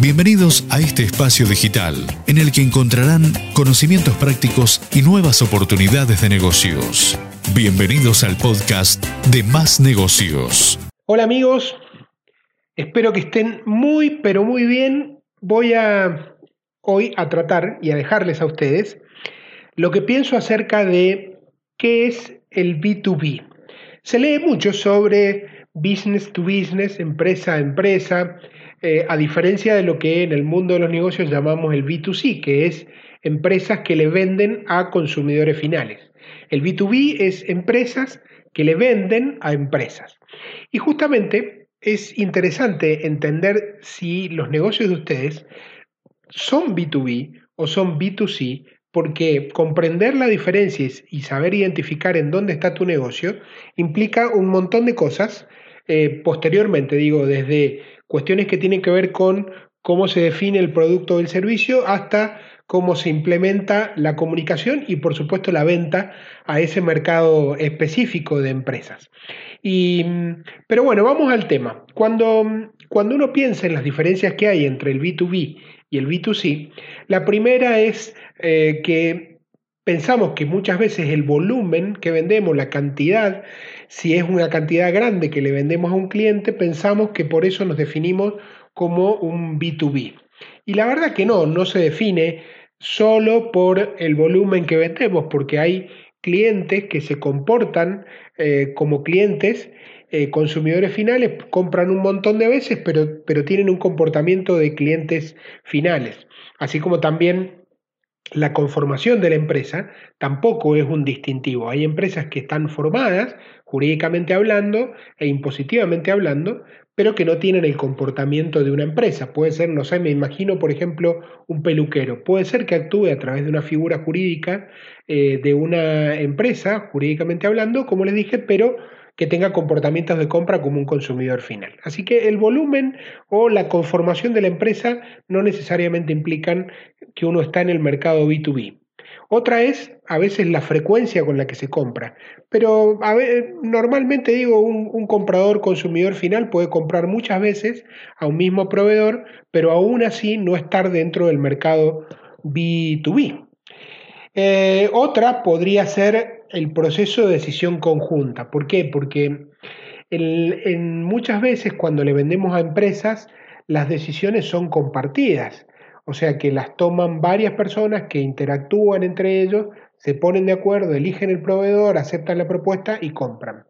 Bienvenidos a este espacio digital en el que encontrarán conocimientos prácticos y nuevas oportunidades de negocios. Bienvenidos al podcast de Más Negocios. Hola amigos, espero que estén muy pero muy bien. Voy a hoy a tratar y a dejarles a ustedes lo que pienso acerca de qué es el B2B. Se lee mucho sobre business to business, empresa a empresa, eh, a diferencia de lo que en el mundo de los negocios llamamos el B2C, que es empresas que le venden a consumidores finales. El B2B es empresas que le venden a empresas. Y justamente es interesante entender si los negocios de ustedes son B2B o son B2C, porque comprender la diferencia y saber identificar en dónde está tu negocio implica un montón de cosas. Eh, posteriormente, digo, desde cuestiones que tienen que ver con cómo se define el producto o el servicio hasta cómo se implementa la comunicación y por supuesto la venta a ese mercado específico de empresas. Y, pero bueno, vamos al tema. Cuando, cuando uno piensa en las diferencias que hay entre el B2B y el B2C, la primera es eh, que pensamos que muchas veces el volumen que vendemos, la cantidad, si es una cantidad grande que le vendemos a un cliente, pensamos que por eso nos definimos como un B2B. Y la verdad que no, no se define solo por el volumen que vendemos, porque hay clientes que se comportan eh, como clientes, eh, consumidores finales, compran un montón de veces, pero, pero tienen un comportamiento de clientes finales. Así como también la conformación de la empresa tampoco es un distintivo. Hay empresas que están formadas, jurídicamente hablando e impositivamente hablando, pero que no tienen el comportamiento de una empresa. Puede ser, no sé, me imagino, por ejemplo, un peluquero. Puede ser que actúe a través de una figura jurídica eh, de una empresa, jurídicamente hablando, como les dije, pero que tenga comportamientos de compra como un consumidor final. Así que el volumen o la conformación de la empresa no necesariamente implican que uno está en el mercado B2B. Otra es a veces la frecuencia con la que se compra. Pero normalmente digo, un, comprador consumidor final puede comprar muchas veces a un mismo proveedor, pero aún así no estar dentro del mercado B2B. Eh, otra podría ser el proceso de decisión conjunta. ¿Por qué? Porque en muchas veces cuando le vendemos a empresas, las decisiones son compartidas. O sea que las toman varias personas que interactúan entre ellos, se ponen de acuerdo, eligen el proveedor, aceptan la propuesta y compran.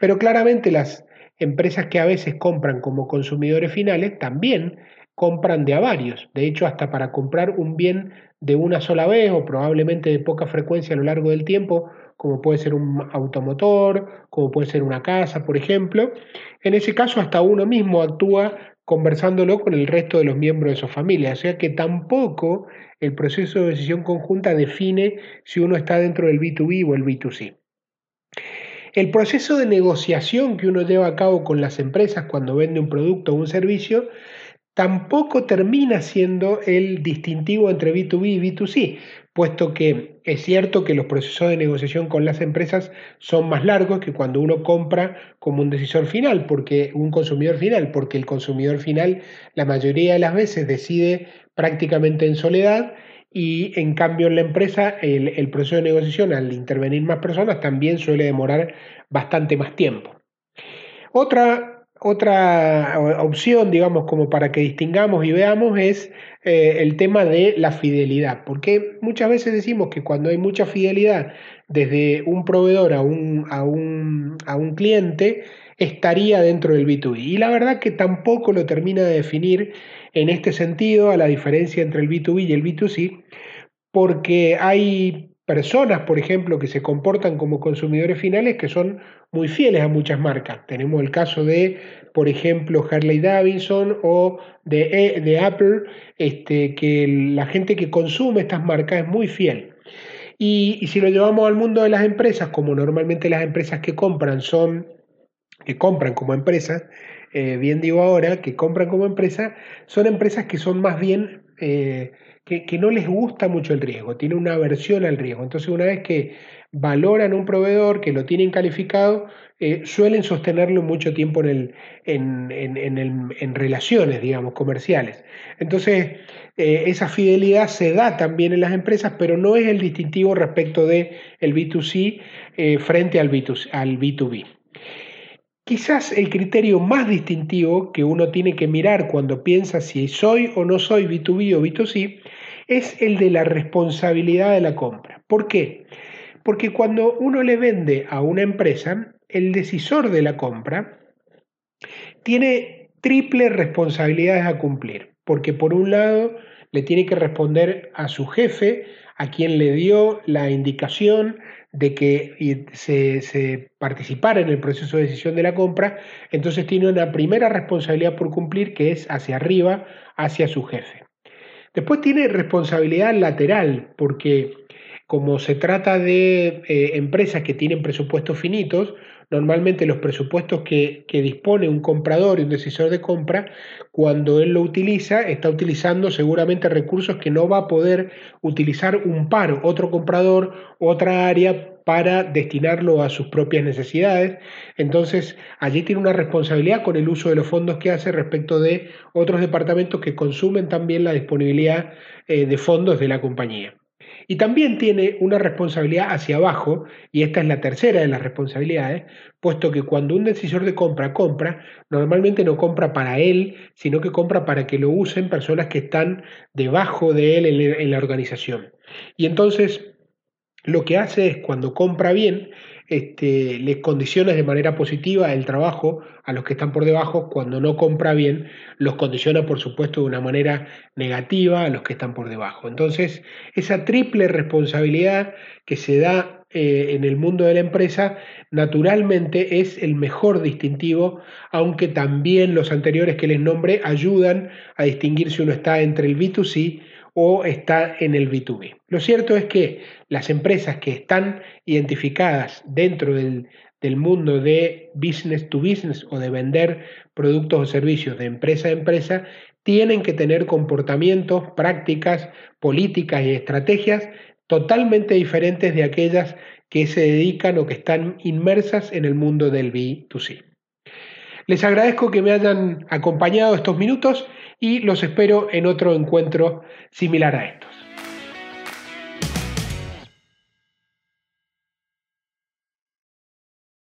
Pero claramente las empresas que a veces compran como consumidores finales también compran de a varios. De hecho, hasta para comprar un bien de una sola vez o probablemente de poca frecuencia a lo largo del tiempo, como puede ser un automotor, como puede ser una casa, por ejemplo, en ese caso hasta uno mismo actúa conversándolo con el resto de los miembros de su familia. O sea que tampoco el proceso de decisión conjunta define si uno está dentro del B2B o el B2C. El proceso de negociación que uno lleva a cabo con las empresas cuando vende un producto o un servicio tampoco termina siendo el distintivo entre B2B y B2C, puesto que es cierto que los procesos de negociación con las empresas son más largos que cuando uno compra como un decisor final, porque un consumidor final, porque el consumidor final la mayoría de las veces decide prácticamente en soledad y en cambio en la empresa el, el proceso de negociación al intervenir más personas también suele demorar bastante más tiempo. Otra otra opción, digamos, como para que distingamos y veamos, es eh, el tema de la fidelidad. Porque muchas veces decimos que cuando hay mucha fidelidad desde un proveedor a un, a un, a un cliente, estaría dentro del B2B. Y la verdad que tampoco lo termina de definir en este sentido a la diferencia entre el B2B y el B2C, porque hay personas, por ejemplo, que se comportan como consumidores finales que son muy fieles a muchas marcas. Tenemos el caso de, por ejemplo, Harley Davidson o de, de Apple, este, que la gente que consume estas marcas es muy fiel. Y, si lo llevamos al mundo de las empresas, como normalmente las empresas que compran son, que compran como empresas, eh, bien digo ahora, que compran como empresa, son empresas que son más bien eh, que, no les gusta mucho el riesgo, tienen una aversión al riesgo. Entonces, una vez que valoran un proveedor, que lo tienen calificado, eh, suelen sostenerlo mucho tiempo en, en, relaciones, digamos, comerciales. Entonces, eh, esa fidelidad se da también en las empresas, pero no es el distintivo respecto del el B2C eh, frente al, B2, al B2B. Quizás el criterio más distintivo que uno tiene que mirar cuando piensa si soy o no soy B2B o B2C es el de la responsabilidad de la compra. ¿Por qué? Porque cuando uno le vende a una empresa, el decisor de la compra tiene triple responsabilidades a cumplir, porque por un lado le tiene que responder a su jefe, a quien le dio la indicación de que se, participara en el proceso de decisión de la compra, entonces tiene una primera responsabilidad por cumplir que es hacia arriba, hacia su jefe. Después tiene responsabilidad lateral, porque como se trata de eh, empresas que tienen presupuestos finitos, normalmente los presupuestos que, dispone un comprador y un decisor de compra, cuando él lo utiliza, está utilizando seguramente recursos que no va a poder utilizar un par, otro comprador, otra área para destinarlo a sus propias necesidades. Entonces, allí tiene una responsabilidad con el uso de los fondos que hace respecto de otros departamentos que consumen también la disponibilidad eh, de fondos de la compañía. Y también tiene una responsabilidad hacia abajo, y esta es la tercera de las responsabilidades, puesto que cuando un decisor de compra compra, normalmente no compra para él, sino que compra para que lo usen personas que están debajo de él en la organización. Y entonces lo que hace es cuando compra bien, este, les condiciona de manera positiva el trabajo a los que están por debajo, cuando no compra bien, los condiciona por supuesto de una manera negativa a los que están por debajo. Entonces, esa triple responsabilidad que se da eh, en el mundo de la empresa, naturalmente es el mejor distintivo, aunque también los anteriores que les nombré ayudan a distinguir si uno está entre el B2C o está en el B2B. Lo cierto es que las empresas que están identificadas dentro del, mundo de business to business o de vender productos o servicios de empresa a empresa, tienen que tener comportamientos, prácticas, políticas y estrategias totalmente diferentes de aquellas que se dedican o que están inmersas en el mundo del B2C. Les agradezco que me hayan acompañado estos minutos y los espero en otro encuentro similar a estos.